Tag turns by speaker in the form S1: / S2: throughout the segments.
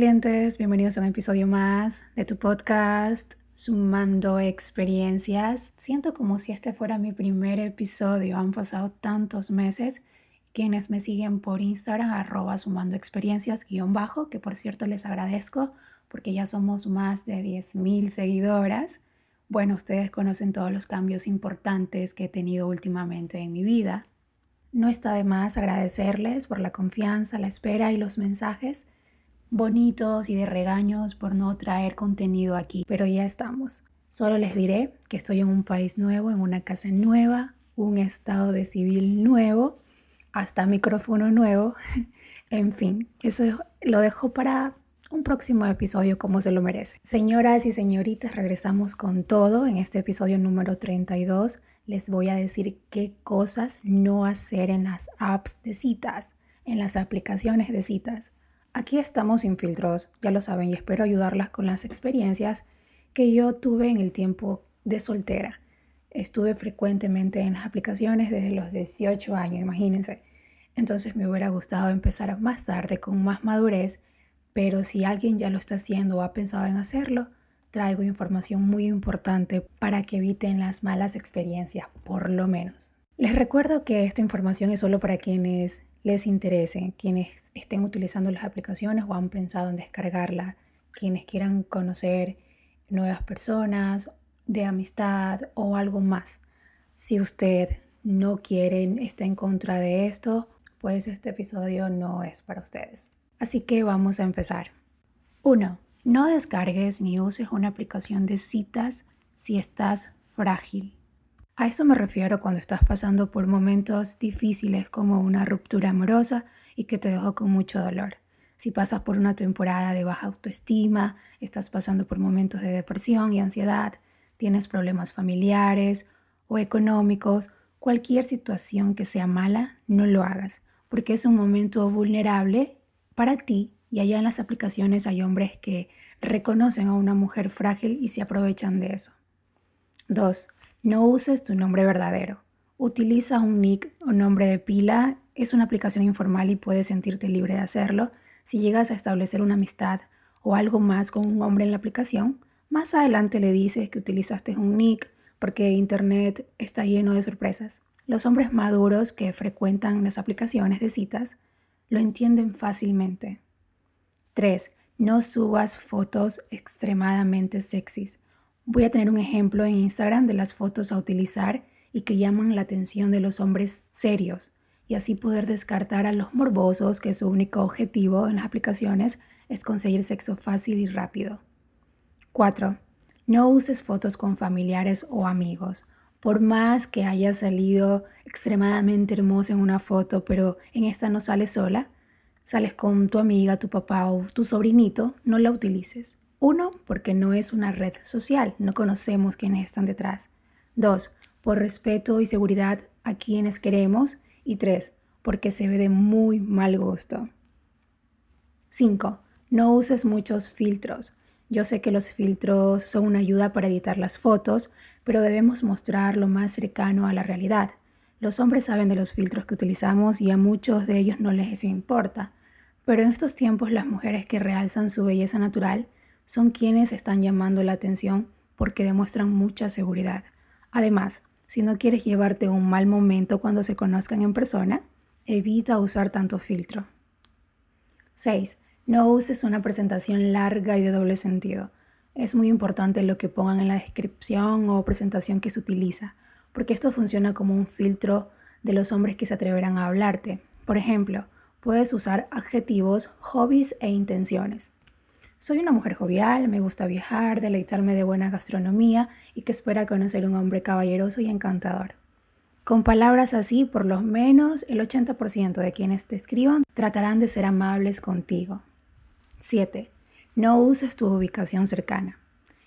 S1: bienvenidos a un episodio más de tu podcast Sumando Experiencias. Siento como si este fuera mi primer episodio, han pasado tantos meses. Quienes me siguen por Instagram, arroba sumando experiencias guion bajo, que por cierto les agradezco porque ya somos más de 10.000 seguidoras. Bueno, ustedes conocen todos los cambios importantes que he tenido últimamente en mi vida. No está de más agradecerles por la confianza, la espera y los mensajes bonitos y de regaños por no traer contenido aquí, pero ya estamos. Solo les diré que estoy en un país nuevo, en una casa nueva, un estado de civil nuevo, hasta micrófono nuevo. en fin, eso lo dejo para un próximo episodio como se lo merece. Señoras y señoritas, regresamos con todo. En este episodio número 32 les voy a decir qué cosas no hacer en las apps de citas, en las aplicaciones de citas. Aquí estamos sin filtros, ya lo saben, y espero ayudarlas con las experiencias que yo tuve en el tiempo de soltera. Estuve frecuentemente en las aplicaciones desde los 18 años, imagínense. Entonces me hubiera gustado empezar más tarde con más madurez, pero si alguien ya lo está haciendo o ha pensado en hacerlo, traigo información muy importante para que eviten las malas experiencias, por lo menos. Les recuerdo que esta información es solo para quienes les interese, quienes estén utilizando las aplicaciones o han pensado en descargarla, quienes quieran conocer nuevas personas de amistad o algo más. Si usted no quiere, está en contra de esto, pues este episodio no es para ustedes. Así que vamos a empezar. 1. No descargues ni uses una aplicación de citas si estás frágil. A esto me refiero cuando estás pasando por momentos difíciles como una ruptura amorosa y que te dejó con mucho dolor. Si pasas por una temporada de baja autoestima, estás pasando por momentos de depresión y ansiedad, tienes problemas familiares o económicos, cualquier situación que sea mala, no lo hagas, porque es un momento vulnerable para ti y allá en las aplicaciones hay hombres que reconocen a una mujer frágil y se aprovechan de eso. 2. No uses tu nombre verdadero. Utiliza un nick o nombre de pila. Es una aplicación informal y puedes sentirte libre de hacerlo. Si llegas a establecer una amistad o algo más con un hombre en la aplicación, más adelante le dices que utilizaste un nick porque Internet está lleno de sorpresas. Los hombres maduros que frecuentan las aplicaciones de citas lo entienden fácilmente. 3. No subas fotos extremadamente sexys. Voy a tener un ejemplo en Instagram de las fotos a utilizar y que llaman la atención de los hombres serios y así poder descartar a los morbosos que su único objetivo en las aplicaciones es conseguir sexo fácil y rápido. 4. No uses fotos con familiares o amigos. Por más que haya salido extremadamente hermosa en una foto, pero en esta no sales sola, sales con tu amiga, tu papá o tu sobrinito, no la utilices. Uno, porque no es una red social, no conocemos quiénes están detrás. Dos, por respeto y seguridad a quienes queremos. Y tres, porque se ve de muy mal gusto. Cinco, no uses muchos filtros. Yo sé que los filtros son una ayuda para editar las fotos, pero debemos mostrar lo más cercano a la realidad. Los hombres saben de los filtros que utilizamos y a muchos de ellos no les importa. Pero en estos tiempos las mujeres que realzan su belleza natural son quienes están llamando la atención porque demuestran mucha seguridad. Además, si no quieres llevarte un mal momento cuando se conozcan en persona, evita usar tanto filtro. 6. No uses una presentación larga y de doble sentido. Es muy importante lo que pongan en la descripción o presentación que se utiliza, porque esto funciona como un filtro de los hombres que se atreverán a hablarte. Por ejemplo, puedes usar adjetivos, hobbies e intenciones. Soy una mujer jovial, me gusta viajar, deleitarme de buena gastronomía y que espera conocer un hombre caballeroso y encantador. Con palabras así, por lo menos el 80% de quienes te escriban tratarán de ser amables contigo. 7. No uses tu ubicación cercana.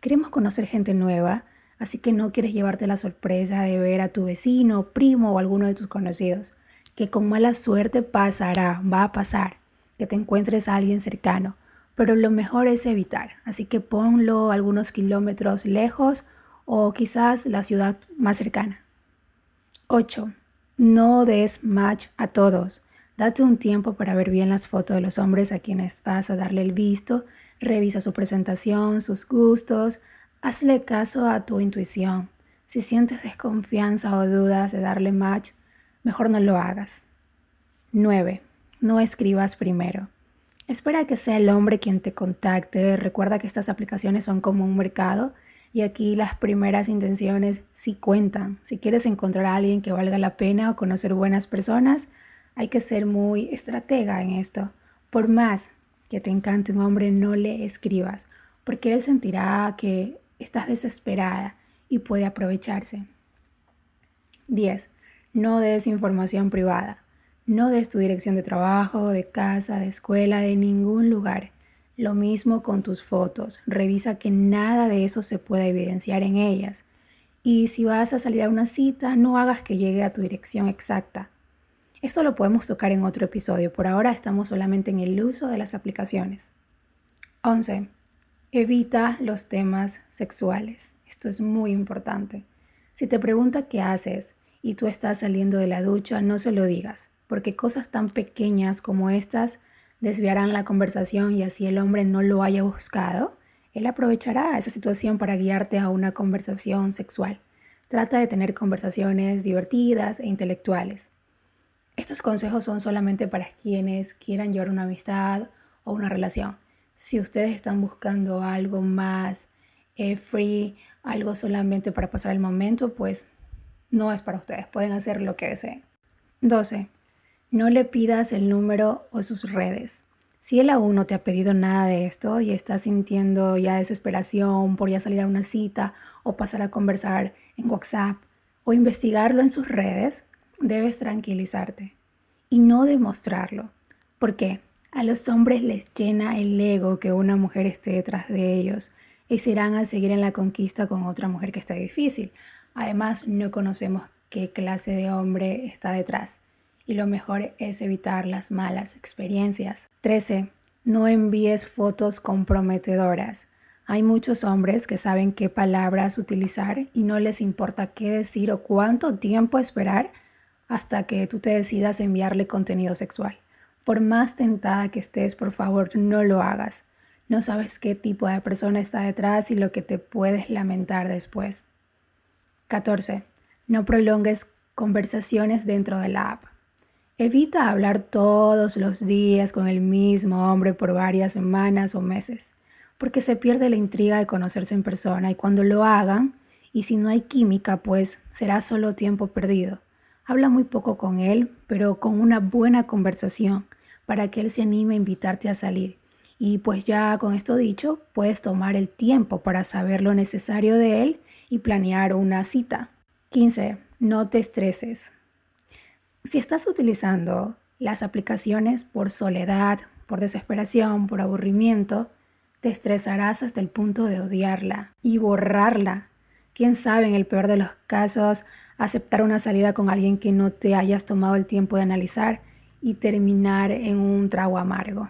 S1: Queremos conocer gente nueva, así que no quieres llevarte la sorpresa de ver a tu vecino, primo o alguno de tus conocidos, que con mala suerte pasará, va a pasar, que te encuentres a alguien cercano pero lo mejor es evitar. Así que ponlo algunos kilómetros lejos o quizás la ciudad más cercana. 8. No des match a todos. Date un tiempo para ver bien las fotos de los hombres a quienes vas a darle el visto, revisa su presentación, sus gustos, hazle caso a tu intuición. Si sientes desconfianza o dudas de darle match, mejor no lo hagas. 9. No escribas primero. Espera que sea el hombre quien te contacte. Recuerda que estas aplicaciones son como un mercado y aquí las primeras intenciones sí cuentan. Si quieres encontrar a alguien que valga la pena o conocer buenas personas, hay que ser muy estratega en esto. Por más que te encante un hombre, no le escribas, porque él sentirá que estás desesperada y puede aprovecharse. 10. No des información privada. No des tu dirección de trabajo, de casa, de escuela, de ningún lugar. Lo mismo con tus fotos. Revisa que nada de eso se pueda evidenciar en ellas. Y si vas a salir a una cita, no hagas que llegue a tu dirección exacta. Esto lo podemos tocar en otro episodio. Por ahora estamos solamente en el uso de las aplicaciones. 11. Evita los temas sexuales. Esto es muy importante. Si te pregunta qué haces y tú estás saliendo de la ducha, no se lo digas, porque cosas tan pequeñas como estas desviarán la conversación y así el hombre no lo haya buscado, él aprovechará esa situación para guiarte a una conversación sexual. Trata de tener conversaciones divertidas e intelectuales. Estos consejos son solamente para quienes quieran llevar una amistad o una relación. Si ustedes están buscando algo más eh, free, algo solamente para pasar el momento, pues no es para ustedes. Pueden hacer lo que deseen. 12. No le pidas el número o sus redes. Si él aún no te ha pedido nada de esto y estás sintiendo ya desesperación por ya salir a una cita o pasar a conversar en WhatsApp o investigarlo en sus redes, debes tranquilizarte y no demostrarlo. porque A los hombres les llena el ego que una mujer esté detrás de ellos y se irán a seguir en la conquista con otra mujer que está difícil. Además, no conocemos qué clase de hombre está detrás y lo mejor es evitar las malas experiencias. 13. No envíes fotos comprometedoras. Hay muchos hombres que saben qué palabras utilizar y no les importa qué decir o cuánto tiempo esperar hasta que tú te decidas enviarle contenido sexual. Por más tentada que estés, por favor, no lo hagas. No sabes qué tipo de persona está detrás y lo que te puedes lamentar después. 14. No prolongues conversaciones dentro de la app. Evita hablar todos los días con el mismo hombre por varias semanas o meses, porque se pierde la intriga de conocerse en persona y cuando lo hagan, y si no hay química, pues será solo tiempo perdido. Habla muy poco con él, pero con una buena conversación para que él se anime a invitarte a salir. Y pues ya con esto dicho, puedes tomar el tiempo para saber lo necesario de él y planear una cita. 15. No te estreses. Si estás utilizando las aplicaciones por soledad, por desesperación, por aburrimiento, te estresarás hasta el punto de odiarla y borrarla. Quién sabe, en el peor de los casos, aceptar una salida con alguien que no te hayas tomado el tiempo de analizar y terminar en un trago amargo.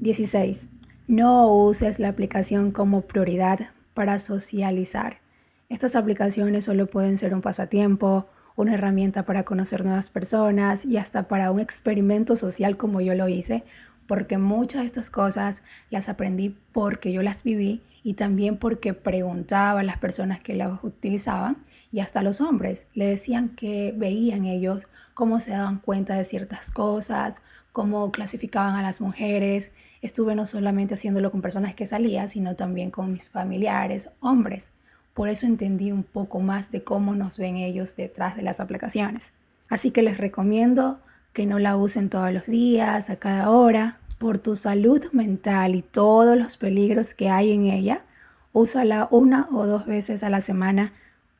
S1: 16. No uses la aplicación como prioridad para socializar. Estas aplicaciones solo pueden ser un pasatiempo, una herramienta para conocer nuevas personas y hasta para un experimento social como yo lo hice, porque muchas de estas cosas las aprendí porque yo las viví y también porque preguntaba a las personas que las utilizaban y hasta los hombres le decían que veían ellos cómo se daban cuenta de ciertas cosas, cómo clasificaban a las mujeres. Estuve no solamente haciéndolo con personas que salía, sino también con mis familiares, hombres. Por eso entendí un poco más de cómo nos ven ellos detrás de las aplicaciones. Así que les recomiendo que no la usen todos los días, a cada hora. Por tu salud mental y todos los peligros que hay en ella, úsala una o dos veces a la semana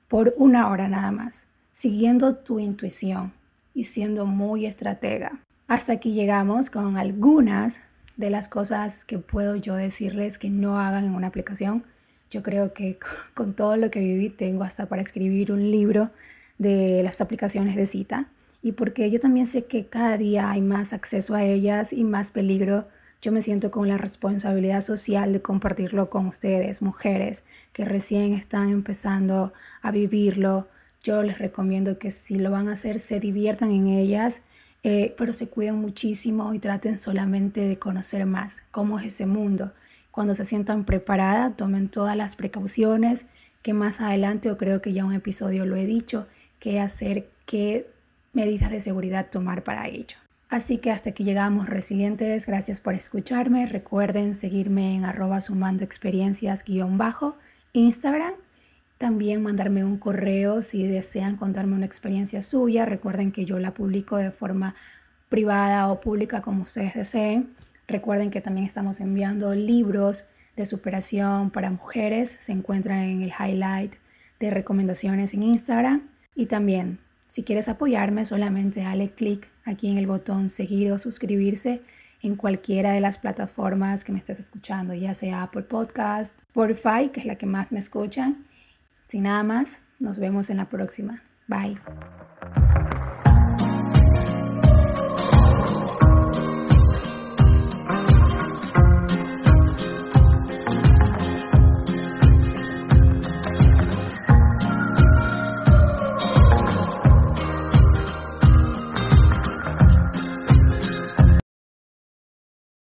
S1: por una hora nada más, siguiendo tu intuición y siendo muy estratega. Hasta aquí llegamos con algunas de las cosas que puedo yo decirles que no hagan en una aplicación. Yo creo que con todo lo que viví tengo hasta para escribir un libro de las aplicaciones de cita y porque yo también sé que cada día hay más acceso a ellas y más peligro yo me siento con la responsabilidad social de compartirlo con ustedes, mujeres que recién están empezando a vivirlo. Yo les recomiendo que si lo van a hacer, se diviertan en ellas, eh, pero se cuiden muchísimo y traten solamente de conocer más cómo es ese mundo. Cuando se sientan preparadas, tomen todas las precauciones que más adelante, o creo que ya un episodio lo he dicho, qué hacer, qué medidas de seguridad tomar para ello. Así que hasta aquí llegamos resilientes, gracias por escucharme. Recuerden seguirme en arroba sumando experiencias guion bajo Instagram. También mandarme un correo si desean contarme una experiencia suya. Recuerden que yo la publico de forma privada o pública como ustedes deseen. Recuerden que también estamos enviando libros de superación para mujeres. Se encuentran en el highlight de recomendaciones en Instagram. Y también si quieres apoyarme, solamente dale clic aquí en el botón seguir o suscribirse en cualquiera de las plataformas que me estés escuchando, ya sea Apple Podcast, Spotify, que es la que más me escuchan. Sin nada más, nos vemos en la próxima. Bye.